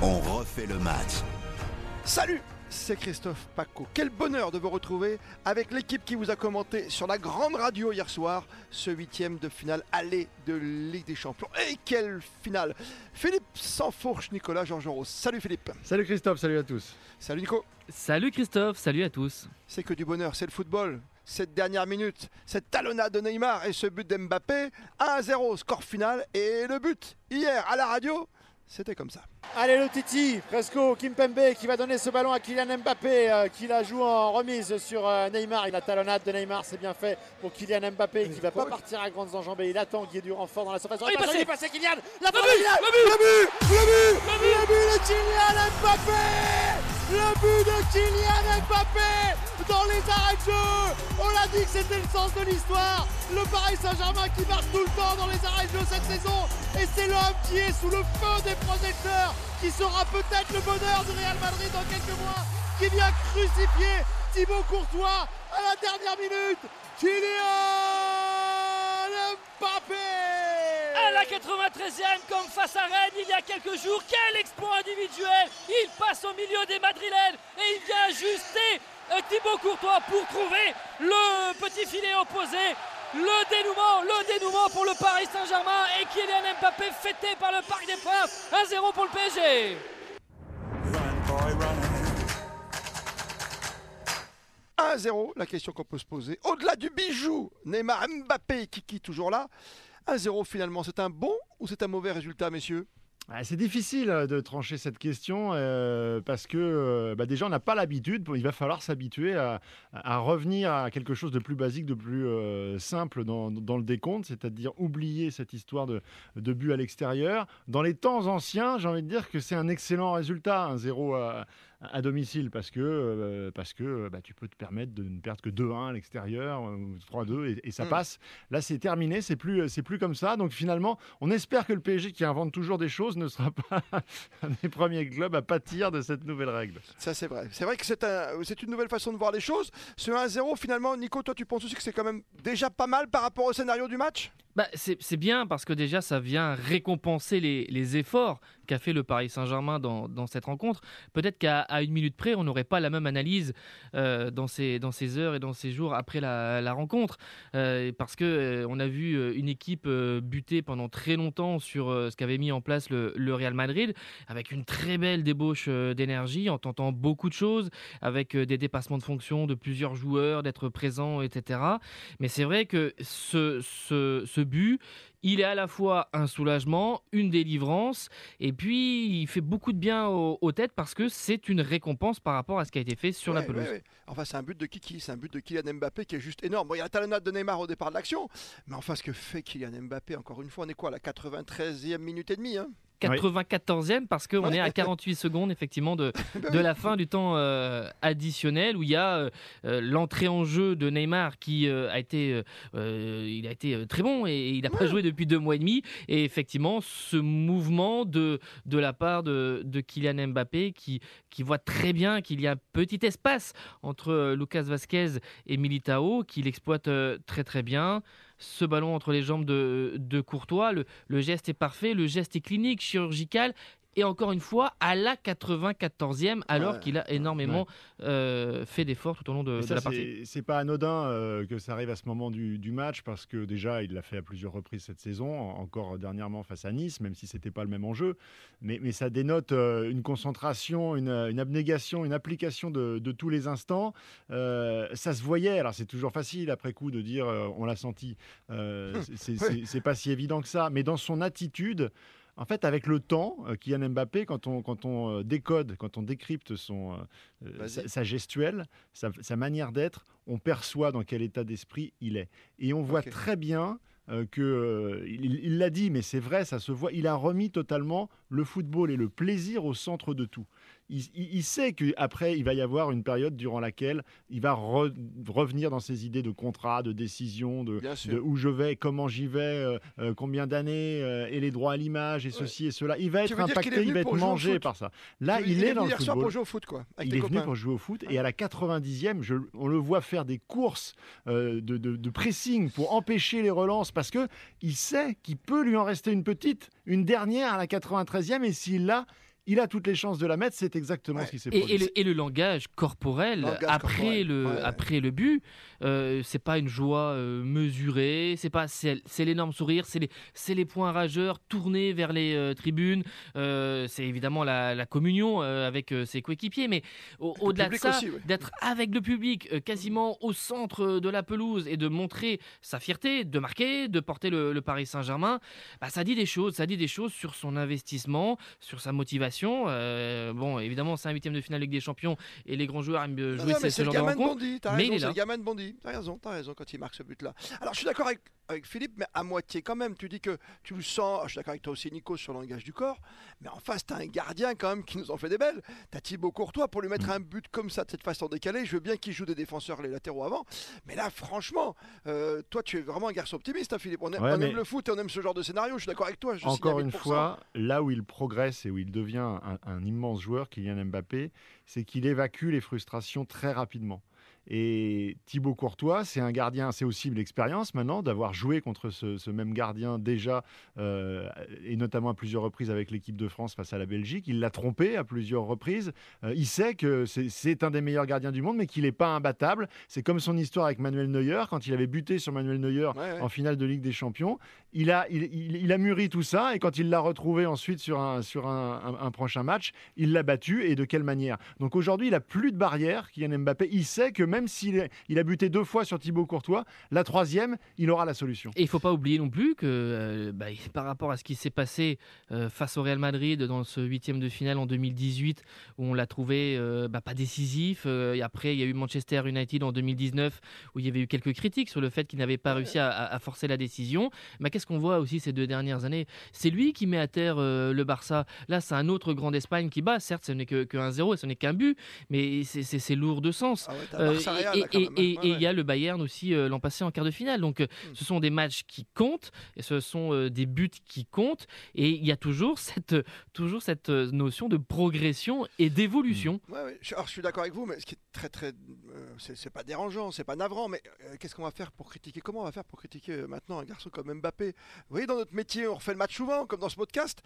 On refait le match. Salut c'est Christophe Paco. Quel bonheur de vous retrouver avec l'équipe qui vous a commenté sur la grande radio hier soir ce huitième de finale aller de Ligue des Champions. Et quelle finale Philippe Sansfourche, Nicolas Georgerot. Salut Philippe. Salut Christophe, salut à tous. Salut Nico. Salut Christophe, salut à tous. C'est que du bonheur, c'est le football. Cette dernière minute, cette talonnade de Neymar et ce but d'Mbappé, 1-0 score final et le but hier à la radio, c'était comme ça. Allez le Titi, Fresco, Kimpembe qui va donner ce ballon à Kylian Mbappé euh, qui la joue en remise sur euh, Neymar. La talonnade de Neymar, c'est bien fait pour Kylian Mbappé qui ne va pas partir à grandes enjambées. Il attend qu'il y ait du renfort dans la surface. Oh, il est passé, il est passé Kylian La le but, le but, le but, le but, le but de Kylian Mbappé Le but de Kylian Mbappé dans les arrêts de jeu. On l'a dit que c'était le sens de l'histoire. Le Paris Saint-Germain qui marque tout le temps dans les arrêts de jeu cette saison. Et c'est l'homme qui est sous le feu des projecteurs qui sera peut-être le bonheur du Real Madrid dans quelques mois, qui vient crucifier Thibaut Courtois à la dernière minute. Kylian Mbappé 93e, comme face à Rennes il y a quelques jours, quel exploit individuel Il passe au milieu des Madrilènes et il vient ajuster euh, Thibaut Courtois pour trouver le petit filet opposé le dénouement, le dénouement pour le Paris Saint-Germain et Kylian Mbappé fêté par le Parc des Princes. 1-0 pour le PSG. Run, boy, run. 1-0, la question qu'on peut se poser. Au-delà du bijou, Neymar, Mbappé Kiki toujours là. 1-0 finalement, c'est un bon ou c'est un mauvais résultat, messieurs? Ah, C'est difficile euh, de trancher cette question euh, parce que euh, bah, déjà on n'a pas l'habitude, il va falloir s'habituer à, à revenir à quelque chose de plus basique, de plus euh, simple dans, le décompte, c'est-à-dire oublier cette histoire de, de but à l'extérieur. Dans les temps anciens, j'ai envie de dire que c'est un excellent résultat, un 0 à, à domicile parce que, euh, parce que bah, tu peux te permettre de ne perdre que 2-1 à l'extérieur euh, ou 3-2 et, et ça Mm. passe. Là, c'est terminé, c'est plus, c'est plus comme ça. Donc finalement, on espère que le PSG qui invente toujours des choses ne sera pas un des premiers clubs à pâtir de cette nouvelle règle. Ça, c'est vrai. C'est vrai que c'est un- c'est une nouvelle façon de voir les choses. Ce 1-0, finalement, Nico, toi, tu penses aussi que c'est quand même déjà pas mal par rapport au scénario du match? Bah, c'est bien parce que déjà ça vient récompenser les, efforts qu'a fait le Paris Saint-Germain dans, cette rencontre. Peut-être qu'à une minute près, on n'aurait pas la même analyse euh, dans, ces, heures et dans ces jours après la, rencontre. Euh, parce que euh, a vu une équipe buter pendant très longtemps sur ce qu'avait mis en place le, Real Madrid, avec une très belle débauche d'énergie, en tentant beaucoup de choses, avec des dépassements de fonction de plusieurs joueurs, d'être présents, etc. Mais c'est vrai que ce, ce, ce but, il est à la fois un soulagement, une délivrance, et puis il fait beaucoup de bien aux, aux têtes parce que c'est une récompense par rapport à ce qui a été fait sur la pelouse. ouais, ouais. Enfin, c'est un but de Kiki, c'est un but de Kylian Mbappé qui est juste énorme. Bon, il y a la talonnade de Neymar au départ de l'action, mais enfin, ce que fait Kylian Mbappé, encore une fois, on est quoi, à la 93e minute et demie hein? 94e parce qu'on Ouais. est à 48 secondes effectivement de, de la fin du temps euh, additionnel où il y a euh, euh, l'entrée en jeu de Neymar qui euh, a été il a été très bon et il n'a pas joué depuis deux mois et demi. Et effectivement ce mouvement de, de la part de, de Kylian Mbappé qui, qui voit très bien qu'il y a un petit espace entre Lucas Vasquez et Militao qu'il exploite très très bien ce ballon entre les jambes de, Courtois. Le geste est parfait, le geste est clinique, chirurgical. Et encore une fois, à la 94e, alors Ouais, qu'il a énormément euh, fait d'efforts tout au long de, Et de ça, la partie. c'est- pas anodin euh, que ça arrive à ce moment du, du match parce que déjà, il l'a fait à plusieurs reprises cette saison, en- encore dernièrement face à Nice, même si c'était pas le même enjeu. Mais, mais ça dénote euh, une concentration, une, une abnégation, une application de, de tous les instants. Ça se voyait. Alors, c'est toujours facile après coup de dire on l'a senti. C'est pas si évident que ça. Mais dans son attitude, en fait, avec le temps, euh, Kylian Mbappé, quand on, quand on euh, décode, quand on décrypte son, euh, sa, sa gestuelle, sa, sa manière d'être, on perçoit dans quel état d'esprit il est. Et on voit très bien euh, que, euh, il l'a dit, mais c'est vrai, ça se voit, il a remis totalement le football et le plaisir au centre de tout. il, il- il sait qu'après, il va y avoir une période durant laquelle il va re- revenir dans ses idées de contrat, de décision, de, où je vais, comment j'y vais, euh, euh, combien d'années, et les droits à l'image, et ceci et cela. Il va être impacté, il venu va être mangé par ça. Là, il, est, dans venu le hier soir football. pour jouer au foot, quoi, avec Il est venu copains. pour jouer au foot et à la 90e, je- on le voit faire des courses de, de- de pressing pour empêcher les relances parce que il sait qu'il peut lui en rester une petite, une dernière à la 93e et s'il l'a, il a toutes les chances de la mettre. C'est exactement Ouais. ce qui s'est produit. et le, et le langage corporel Langage après corporel, le ouais, ouais. après le but, euh, c'est pas une joie euh, mesurée, c'est pas c'est l'énorme sourire, c'est les les points rageurs tournés vers les euh, tribunes, euh, c'est évidemment la, la communion avec ses coéquipiers, mais au- au-delà de ça, d'être avec le public, quasiment au centre de la pelouse et de montrer sa fierté, de marquer, de porter le, le Paris Saint-Germain, bah, ça dit des choses, ça dit des choses sur son investissement, sur sa motivation. Euh, bon, évidemment, c'est un huitième de finale Ligue des Champions et les grands joueurs aiment Non, jouer non, mais ce, genre de gamin de rencontre. Mais il raison, est c'est là. le gamin de Bondy. T'as raison, t'as raison quand il marque ce but-là. Alors je suis d'accord avec, avec Philippe, mais à moitié quand même. Tu dis que tu le sens, je suis d'accord avec toi aussi Nico sur le langage du corps, mais en face t'as un gardien quand même qui nous en fait des belles. T'as Thibaut Courtois pour lui Mm. mettre un but comme ça de cette façon décalée. Je veux bien qu'il joue des défenseurs les latéraux avant, mais là franchement, euh, toi tu es vraiment un garçon optimiste, hein, Philippe. On, aime, Ouais, on mais- aime le foot et on aime ce genre de scénario. Je suis d'accord avec toi. je Encore une 1000%. fois, là où il progresse et où il devient un, immense joueur, Kylian Mbappé, c'est qu'il évacue les frustrations très rapidement. Et Thibaut Courtois, c'est un gardien, c'est aussi l'expérience maintenant d'avoir joué contre ce, ce même gardien déjà, euh, et notamment à plusieurs reprises avec l'équipe de France face à la Belgique. Il l'a trompé à plusieurs reprises. Euh, il sait que c'est- un des meilleurs gardiens du monde, mais qu'il n'est pas imbattable. C'est comme son histoire avec Manuel Neuer, quand il avait buté sur Manuel Neuer Ouais, ouais. en finale de Ligue des Champions. Il a, il, il- il a mûri tout ça et quand il l'a retrouvé ensuite sur un, sur un, un- un prochain match, il l'a battu et de quelle manière? Donc aujourd'hui, il a plus de barrière, Kylian Mbappé. Il sait que même s'il est- il a buté deux fois sur Thibaut Courtois, la troisième, il aura la solution. Et il faut pas oublier non plus que euh, bah, par rapport à ce qui s'est passé euh, face au Real Madrid dans ce huitième de finale en 2018, où on l'a trouvé euh, bah, pas décisif, euh, et après il y a eu Manchester United en 2019, où il y avait eu quelques critiques sur le fait qu'il n'avait pas réussi à, forcer la décision. Mais qu'est-ce qu'on voit aussi ces deux dernières années? C'est lui qui met à terre euh, le Barça. Là, c'est un autre grand d'Espagne qui bat. Certes, ce n'est que, que 1-0 et ce n'est qu'un but, mais c'est- lourd de sens. Ah ouais, Euh, et Ouais, il ouais. y a le Bayern aussi euh, l'an passé en quart de finale. Donc euh, Hmm. ce sont des matchs qui comptent et ce sont euh, des buts qui comptent. Et il y a toujours cette, toujours cette euh, notion de progression et d'évolution. Ouais, ouais, je, alors, je suis d'accord avec vous, mais ce qui est très très, euh, c'est pas dérangeant, c'est pas navrant, mais euh, qu'est-ce qu'on va faire pour critiquer Comment on va faire pour critiquer euh, maintenant un garçon comme Mbappé? Vous voyez, dans notre métier, on refait le match souvent, comme dans ce podcast.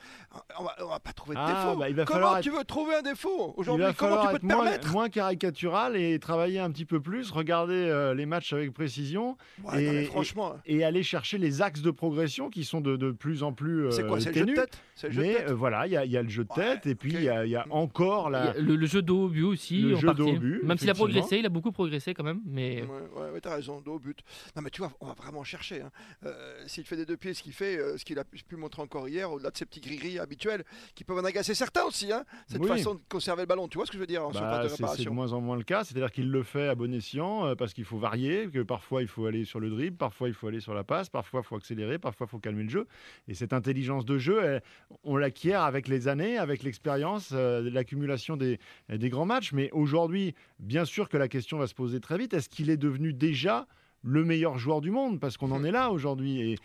On va, on va pas trouver de Ah, défaut. bah, comment tu veux trouver un défaut aujourd'hui? Comment tu peux être te moins, permettre? moins caricatural et travailler un petit peu plus, regarder euh, les matchs avec précision Ouais, non, mais et- Franchement, et aller chercher les axes de progression qui sont de, de plus en plus euh, c'est quoi C'est le jeu de tête? C'est le jeu de Mais tête? euh, voilà, il y, a- il y a le jeu de Ouais, tête et puis il y a, il y a Mm. encore la. a Le, le jeu de haut but aussi, Le en jeu partie. but, Même s'il a progressé, il a beaucoup progressé quand même. Mais Ouais, ouais, t'as raison, dos au but. Non, mais tu vois, on va vraiment chercher. hein. Euh, S'il fait des deux pieds, ce qu'il fait, euh, ce qu'il a pu montrer encore hier, au-delà de ces petits gris-gris habituels qui peuvent en agacer certains aussi, hein, cette Oui. façon de conserver le ballon. Tu vois ce que je veux dire en Bah, de c'est de moins en moins le cas, c'est-à-dire qu'il le fait à bon escient euh, parce qu'il faut varier, que parfois il faut aller sur le dribble, parfois il faut aller sur la passe, parfois il faut accélérer, parfois il faut calmer le jeu. Et cette intelligence de jeu, on l'acquiert avec les années, avec l'expérience, euh, l'accumulation des, des grands matchs. Mais aujourd'hui, bien sûr que la question va se poser très vite, est-ce qu'il est devenu déjà le meilleur joueur du monde parce qu'on en est là aujourd'hui et,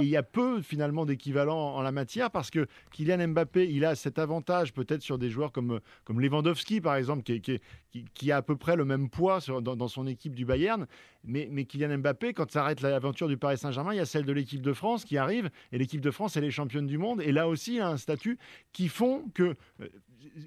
il y a peu finalement d'équivalent en la matière parce que Kylian Mbappé, il a cet avantage peut-être sur des joueurs comme, comme Lewandowski par exemple, qui, a à peu près le même poids sur- dans, dans son équipe du Bayern. Mais, mais Kylian Mbappé, quand s'arrête l'aventure du Paris Saint-Germain, il y a celle de l'équipe de France qui arrive et l'équipe de France, elle est championne du monde. Et là aussi, il a un statut qui font que euh,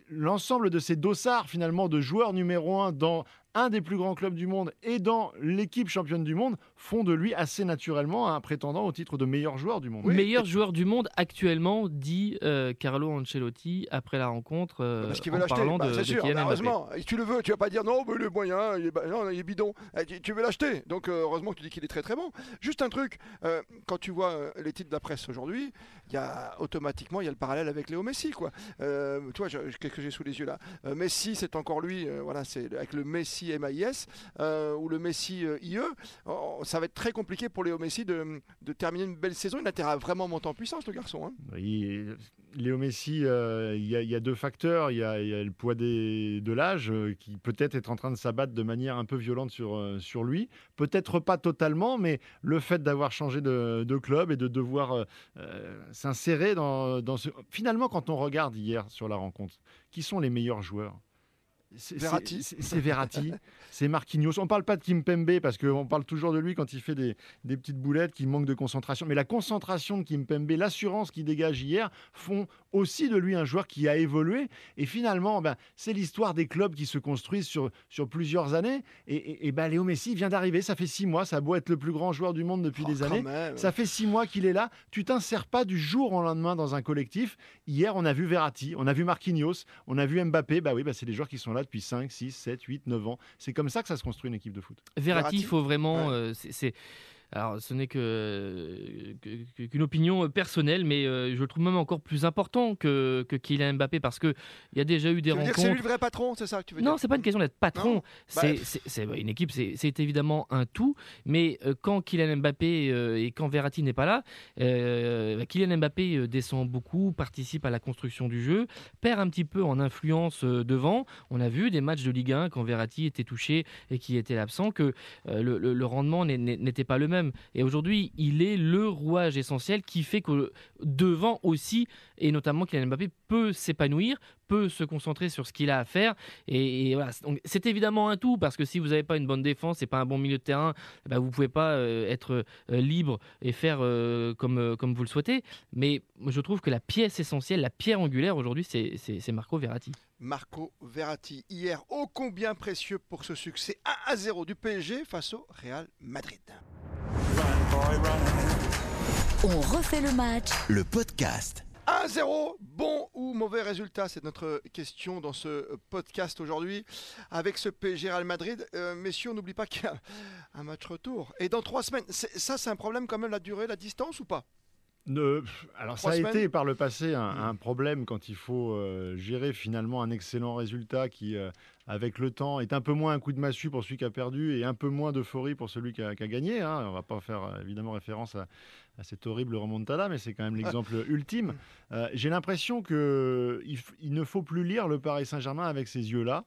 l'ensemble de ces dossards finalement de joueurs numéro un dans un des plus grands clubs du monde et dans l'équipe championne du monde font de lui assez naturellement un prétendant au titre de meilleur joueur du monde. meilleur joueur du monde actuellement, dit euh, Carlo Ancelotti après la rencontre. euh, Parce qu'il veut l'acheter, Bah, c'est sûr, bah, heureusement. Tu le veux, tu vas pas dire non, mais est moyen, il est, ba- non, il est bidon. Eh, Tu, tu veux l'acheter, donc euh, heureusement que tu dis qu'il est très très bon. Juste un truc, euh, quand tu vois les titres de la presse aujourd'hui, il y a automatiquement il y a le parallèle avec Léo Messi, quoi. Euh, tu vois, je- je- qu'est-ce que j'ai sous les yeux là Euh, Messi, c'est encore lui, euh, voilà, c'est avec le Messi MAIS euh, ou le Messi euh, IE, oh, ça va être très compliqué pour Léo Messi de, terminer une belle saison. Il a à vraiment monter en puissance, le garçon. hein. Léo Messi, euh, il y, a- deux facteurs. Il y a, le poids de l'âge euh, qui peut-être est en train de s'abattre de manière un peu violente sur, euh, sur lui. Peut-être pas totalement, mais le fait d'avoir changé de, club et de devoir s'insérer dans, dans ce... Finalement, quand on regarde hier sur la rencontre, qui sont les meilleurs joueurs? C'est- Verratti. c'est- C'est Verratti, c'est Marquinhos. On parle pas de Kimpembe parce qu'on parle toujours de lui quand il fait des, des petites boulettes qui manquent de concentration. Mais la concentration de Kimpembe, l'assurance qu'il dégage hier font aussi de lui un joueur qui a évolué. Et finalement, ben, c'est l'histoire des clubs qui se construisent sur, sur plusieurs années. Et, et- et ben, Léo Messi vient d'arriver, ça fait six mois. Ça a beau être le plus grand joueur du monde depuis Oh, des années. même. Ça fait six mois qu'il est là. Tu t'insères pas du jour au lendemain dans un collectif. Hier, on a vu Verratti, on a vu Marquinhos, on a vu Mbappé. Bah oui, bah c'est des joueurs qui sont là depuis 5, 6, 7, 8, 9 ans. C'est comme ça que ça se construit une équipe de foot. Verratti, il faut vraiment. Ouais. euh, c'est- c'est. Alors, ce n'est que que- qu'une opinion euh, personnelle, mais euh, je le trouve même encore plus important que, que Kylian Mbappé parce que il y a déjà eu des Tu veux dire que c'est rencontres. lui le vrai patron, c'est ça que tu veux Non, dire c'est pas une question d'être patron. Non C'est Bah, c'est- c'est- une équipe, c'est c'est évidemment un tout. Mais euh, quand Kylian Mbappé euh, et quand Verratti n'est pas là, euh, bah, Kylian Mbappé euh, descend beaucoup, participe à la construction du jeu, perd un petit peu en influence euh, devant. On a vu des matchs de Ligue 1 quand Verratti était touché et qui était absent que euh, le, le- le rendement n'était pas le même. Et aujourd'hui, il est le rouage essentiel qui fait que devant aussi, et notamment Kylian Mbappé peut s'épanouir, peut se concentrer sur ce qu'il a à faire. Et, c'est évidemment un tout parce que si vous n'avez pas une bonne défense et pas un bon milieu de terrain, eh ben, vous pouvez pas euh, être euh, libre et faire euh, comme, comme vous le souhaitez. Mais je trouve que la pièce essentielle, la pierre angulaire aujourd'hui, c'est Marco Verratti. Marco Verratti, hier, ô combien précieux pour ce succès 1 à 0 du PSG face au Real Madrid. Run, boy, run. On refait le match 1-0, bon ou mauvais résultat C'est notre question dans ce podcast aujourd'hui. Avec ce PSG Real Madrid, Euh, messieurs, on n'oublie pas qu'il y a un match retour. Et dans trois semaines, c'est- ça c'est un problème quand même, la durée, la distance ou pas? Ne- alors ça a semaines été par le passé un, Mm. un problème quand il faut euh, gérer finalement un excellent résultat qui, euh, avec le temps, est un peu moins un coup de massue pour celui qui a perdu et un peu moins d'euphorie pour celui qui a, qui a gagné. hein. On va pas faire euh, évidemment référence à, à cette horrible remontada, mais c'est quand même l'exemple ultime. Euh, J'ai l'impression que il, f- il ne faut plus lire le Paris Saint-Germain avec ces yeux-là.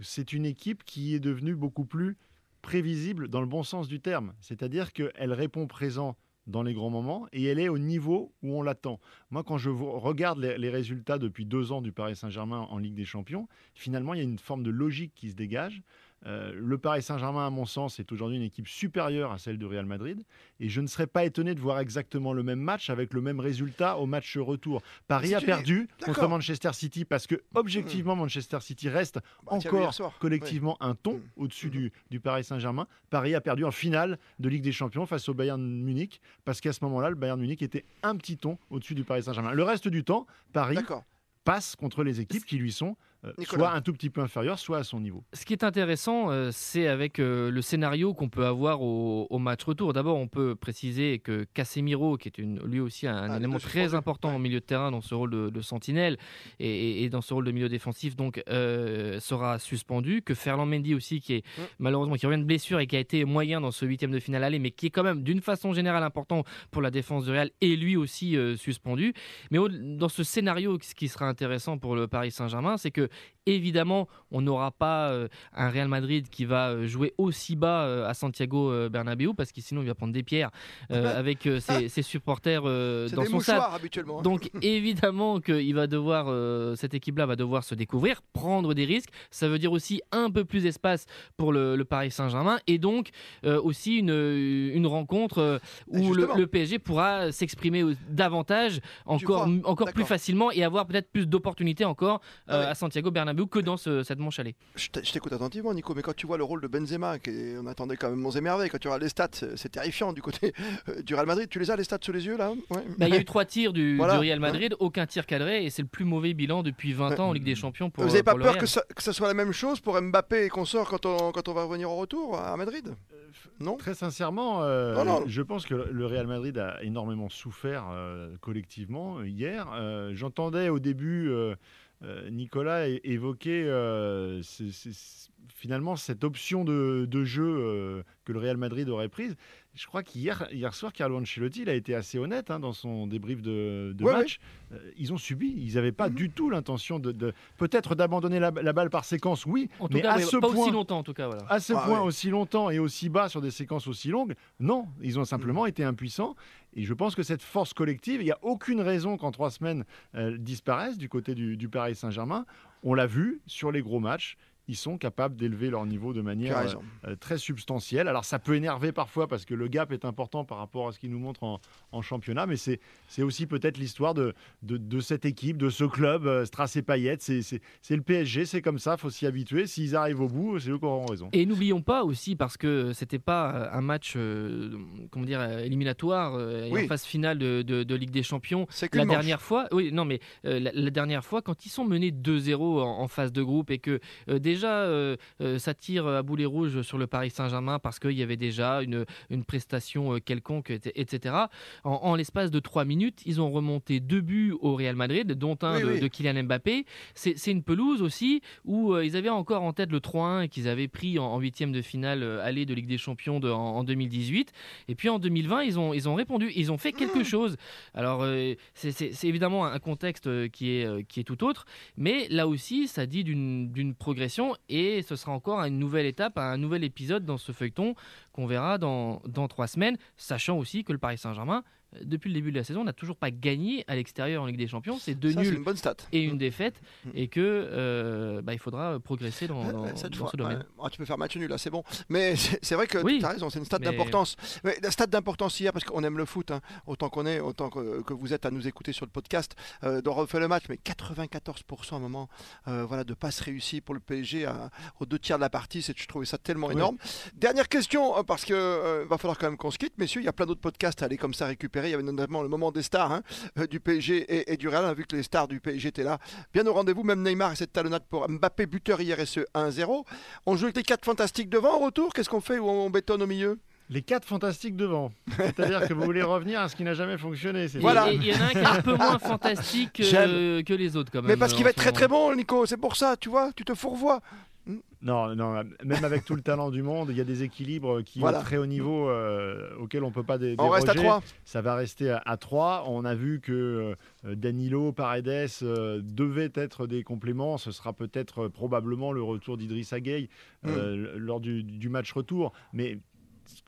C'est une équipe qui est devenue beaucoup plus prévisible dans le bon sens du terme. C'est-à-dire qu'elle répond présent dans les grands moments et elle est au niveau où on l'attend. Moi, quand je regarde les résultats depuis deux ans du Paris Saint-Germain en Ligue des Champions, finalement, il y a une forme de logique qui se dégage. Euh, le Paris Saint-Germain, à mon sens, est aujourd'hui une équipe supérieure à celle du Real Madrid. Et je ne serais pas étonné de voir exactement le même match avec le même résultat au match retour. Paris Si a perdu contre. Manchester City parce que, objectivement, Manchester City reste Bah, encore collectivement un ton Mm. au-dessus Mhm. du, du Paris Saint-Germain. Paris a perdu en finale de Ligue des Champions face au Bayern Munich parce qu'à ce moment-là, le Bayern Munich était un petit ton au-dessus du Paris Saint-Germain. Le reste du temps, Paris passe contre les équipes qui lui sont. Soit un tout petit peu inférieures, soit à son niveau. Ce qui est intéressant, euh, c'est avec euh, le scénario qu'on peut avoir au, au match retour. D'abord, on peut préciser que Casemiro, qui est une, lui aussi un, Ah, élément très important Ouais. au milieu de terrain dans ce rôle de, de sentinelle et, et- et dans ce rôle de milieu défensif, donc euh, sera suspendu. Que Ferland Mendy aussi, qui est Mm. malheureusement qui revient de blessure et qui a été moyen dans ce huitième de finale aller, mais qui est quand même d'une façon générale important pour la défense du Real, et lui aussi euh, suspendu. Mais au- dans ce scénario, ce qui sera intéressant pour le Paris Saint-Germain, c'est que évidemment, on n'aura pas euh, un Real Madrid qui va euh, jouer aussi bas euh, à Santiago Bernabéu parce que sinon il va prendre des pierres euh, avec euh, ses, ses supporters dans son stade. habituellement. hein. Donc évidemment que il va devoir, euh, cette équipe-là va devoir se découvrir, prendre des risques. Ça veut dire aussi un peu plus d'espace pour le, le Paris Saint-Germain et donc aussi une, une rencontre où le, PSG pourra s'exprimer davantage, encore, encore plus facilement et avoir peut-être plus d'opportunités encore Ah ouais. à Santiago Bernabéu que dans ce- cette manche allée. Je t'écoute attentivement, Nico, mais quand tu vois le rôle de Benzema, qui on attendait quand même monts et merveilles, quand tu regardes les stats, c'est terrifiant du côté euh, du Real Madrid. Tu les as, les stats sous les yeux, là? Ouais. Bah, il y a eu trois tirs du, Voilà. du Real Madrid, aucun tir cadré et c'est le plus mauvais bilan depuis 20 Ouais. ans en Ligue des Champions pour Vous n'avez pas pour le peur que ça, que ça soit la même chose pour Mbappé et qu'on sort quand on, quand on va revenir au retour à Madrid? Non? Très sincèrement, euh, Non, non. je pense que le Real Madrid a énormément souffert euh, collectivement euh, hier. Euh, J'entendais au début euh, euh, Nicolas é- évoquer euh, finalement cette option de, de jeu euh, que le Real Madrid aurait prise. Je crois qu'hier hier soir, Carlo Ancelotti il a été assez honnête hein, dans son débrief de, de Ouais, match. Euh, ils ont subi, ils n'avaient pas Mhm. du tout l'intention de, de- peut-être d'abandonner la, la balle par séquence, oui, En tout mais cas, à oui, ce pas point, aussi longtemps en tout cas. Voilà. à ce Ah point ouais. aussi longtemps et aussi bas sur des séquences aussi longues, non, ils ont Mm. simplement été impuissants. Et je pense que cette force collective, il n'y a aucune raison qu'en trois semaines elle disparaisse du côté du, du Paris Saint-Germain. On l'a vu sur les gros matchs. Ils sont capables d'élever leur niveau de manière euh, euh, très substantielle. Alors ça peut énerver parfois parce que le gap est important par rapport à ce qu'ils nous montrent en, en championnat, mais c'est c'est aussi peut-être l'histoire de, de, de cette équipe, de ce club, euh, Strass et Payet. C'est c'est- c'est le PSG, c'est comme ça, faut s'y habituer. S'ils arrivent au bout, c'est eux qui auront raison. Et n'oublions pas aussi, parce que c'était pas euh, un match euh, comment dire, éliminatoire euh, et Oui. en phase finale de, de- de Ligue des Champions, la manche. dernière fois, oui, non, mais euh, la, la dernière fois, quand ils sont menés 2-0 en, en phase de groupe et que euh, déjà euh, euh, ça tire à boulet rouge sur le Paris Saint-Germain parce qu'il y avait déjà une, une prestation euh, quelconque, et- etc. En, en l'espace de 3 minutes, ils ont remonté deux buts au Real Madrid, dont un Oui, de, oui. de Kylian Mbappé. C'est une pelouse aussi où euh, ils avaient encore en tête le 3-1 qu'ils avaient pris en, huitième de finale euh, aller de Ligue des Champions de- en, en 2018. Et puis en 2020, ils ont, ils ont répondu, ils ont fait quelque Mmh. chose. Alors euh, c'est- évidemment un contexte euh, qui est, euh, qui est tout autre, mais là aussi, ça dit d'une d'une et ce sera encore une nouvelle étape, un nouvel épisode dans ce feuilleton qu'on verra dans, trois semaines, sachant aussi que le Paris Saint-Germain, depuis le début de la saison, n'a toujours pas gagné à l'extérieur en Ligue des Champions. C'est deux Ça, nuls une bonne stat. et une défaite Mm. et que euh, bah, il faudra progresser dans, cette dans fois, ce domaine. Ah, tu peux faire match nul là, c'est bon. Mais c'est vrai que Oui, tu as raison, c'est une stat mais- d'importance. La stat d'importance hier, parce qu'on aime le foot, hein, autant qu'on est, autant que, que vous êtes à nous écouter sur le podcast, euh, dont on refait le match, mais 94% à un moment euh, voilà, de passes réussies pour le PSG à- aux deux tiers de la partie, je trouvais ça tellement Oui. énorme. Dernière question, euh, parce euh, va falloir quand même qu'on se quitte, messieurs, il y a plein d'autres podcasts à aller comme ça récupérer. Il y avait notamment le moment des stars hein, euh, du PSG et, et du Real, on a vu que les stars du PSG étaient là. Bien au rendez-vous, même Neymar et cette talonnade pour Mbappé, buteur hier et ce 1-0. On joue avec les quatre fantastiques devant au retour, qu'est-ce qu'on fait ou on bétonne au milieu? Les quatre fantastiques devant. C'est-à-dire que vous voulez revenir à ce qui n'a jamais fonctionné. c'est- Voilà. Il y en a un qui est un peu moins fantastique euh, que les autres quand même. Mais parce qu'il va en être très très bon, Nico, c'est pour ça, tu vois, tu te fourvoies. Non, non, même avec tout le talent du monde, il y a des équilibres qui Voilà. au très haut niveau euh, auxquels on ne peut pas dé- On reste à déroger. 3. Ça va rester à, à 3. On a vu que euh, Danilo, Paredes euh, devaient être des compléments. Ce sera peut-être euh, probablement le retour d'Idrissa Gueye euh, lors du, du match retour. Mais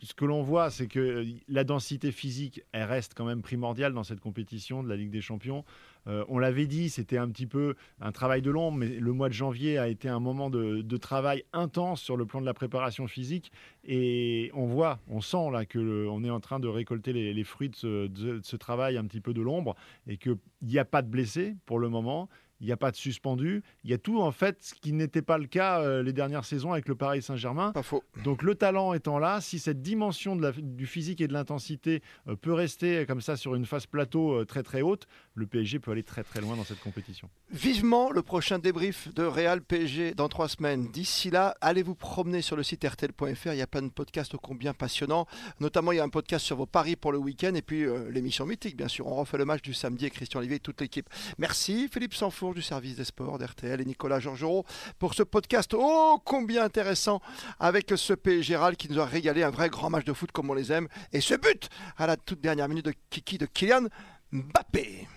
ce que l'on voit, c'est que euh, la densité physique, elle reste quand même primordiale dans cette compétition de la Ligue des Champions. Euh, on l'avait dit, c'était un petit peu un travail de l'ombre, mais le mois de janvier a été un moment de, travail intense sur le plan de la préparation physique. Et on voit, on sent là que le- on est en train de récolter les, fruits de ce travail un petit peu de l'ombre et qu'il n'y a pas de blessés pour le moment. Il n'y a pas de suspendus. Il y a tout, en fait, ce qui n'était pas le cas euh, les dernières saisons avec le Paris Saint-Germain. Pas faux. Donc le talent étant là, si cette dimension de la- du physique et de l'intensité euh, peut rester comme ça sur une phase plateau euh, très très haute, le PSG peut aller très très loin dans cette compétition. Vivement le prochain débrief de Real PSG dans trois semaines. D'ici là, allez vous promener sur le site rtl.fr. Il y a plein de podcasts ô combien passionnants. Notamment, il y a un podcast sur vos paris pour le week-end et puis euh, l'émission mythique, bien sûr. On refait le match du samedi avec Christian Olivier et toute l'équipe. Merci Philippe Du service des sports d'RTL et Nicolas Georgerot pour ce podcast ô combien intéressant avec ce PSG Real qui nous a régalé un vrai grand match de foot comme on les aime. Et ce but à la toute dernière minute de Kiki de Kylian Mbappé.